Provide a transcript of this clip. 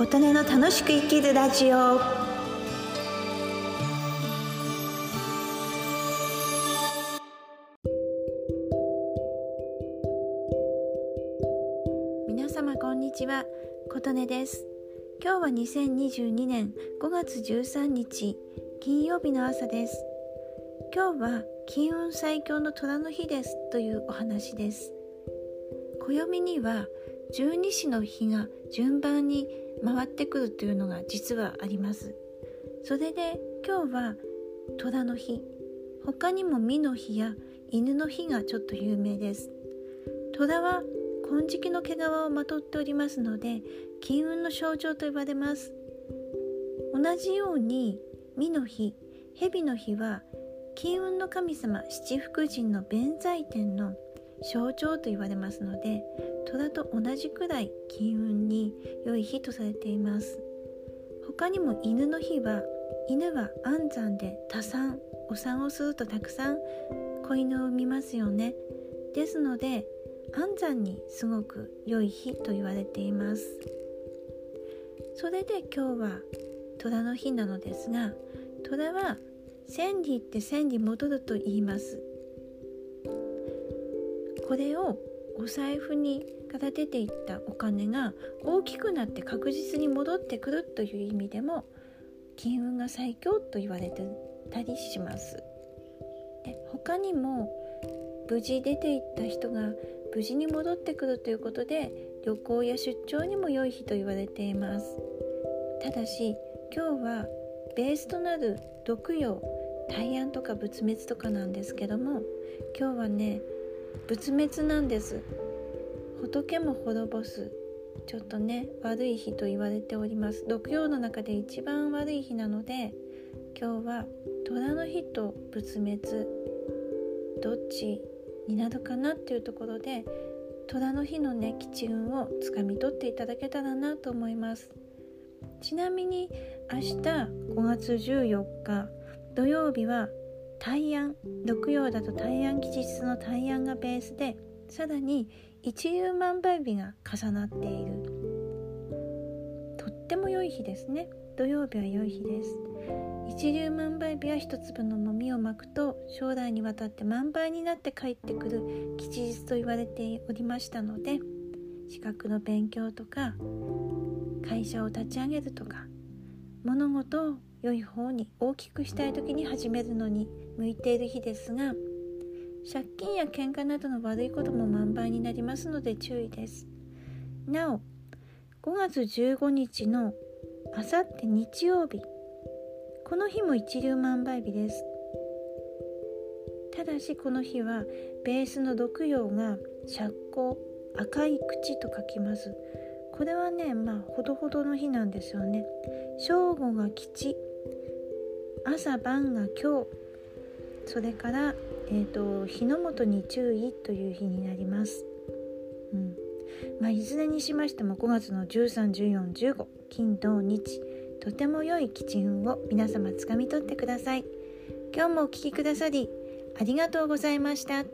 琴音の楽しく生きるラジオ。皆様こんにちは。琴音です。今日は2022年5月13日金曜日の朝です。今日は金運最強の虎の日です。というお話です。暦には十二支の日が順番に回ってくるというのが実はあります。それで今日は虎の日。他にも美の日や犬の日がちょっと有名です。虎は金色の毛皮をまとっておりますので金運の象徴と呼ばれます。同じように美の日蛇の日は金運の神様七福神の弁財天の象徴と言われますので虎と同じくらい金運に良い日とされています。他にも犬の日は犬は安産で多産お産をするとたくさん子犬を産みますよね。ですので安産にすごく良い日と言われています。それで今日は虎の日なのですが虎は千里って千里戻ると言います。これをお財布にから出ていったお金が大きくなって確実に戻ってくるという意味でも金運が最強と言われてたりします。で他にも無事出ていった人が無事に戻ってくるということで旅行や出張にも良い日と言われています。ただし今日はベースとなる毒陽大安とか仏滅とかなんですけども今日はね仏滅なんです。仏も滅ぼす。ちょっとね悪い日と言われております。毒陽の中で一番悪い日なので今日は虎の日と仏滅。どっちになるかなっていうところで虎の日のね吉運をつかみ取っていただけたらなと思います。ちなみに明日5月14日土曜日は大安六曜だと大安吉日の大安がベースでさらに一粒万倍日が重なっている。とっても良い日ですね。土曜日は良い日です。一粒万倍日は一粒のもみをまくと将来にわたって万倍になって帰ってくる吉日と言われておりましたので資格の勉強とか会社を立ち上げるとか物事を良い方に大きくしたい時に始めるのに向いている日ですが借金や喧嘩などの悪いことも満倍になりますので注意です。なお5月15日のあさって日曜日この日も一粒万倍日です。ただしこの日はベースの毒陽が釈光赤い口と書きます。これはねまあほどほどの日なんですよね。正午が吉朝晩が今日。それから、えーと、日の元に注意という日になります、うん。まあ、いずれにしましても5月の131415金土日。とても良い吉運を皆様つかみ取ってください。今日もお聴きくださりありがとうございました。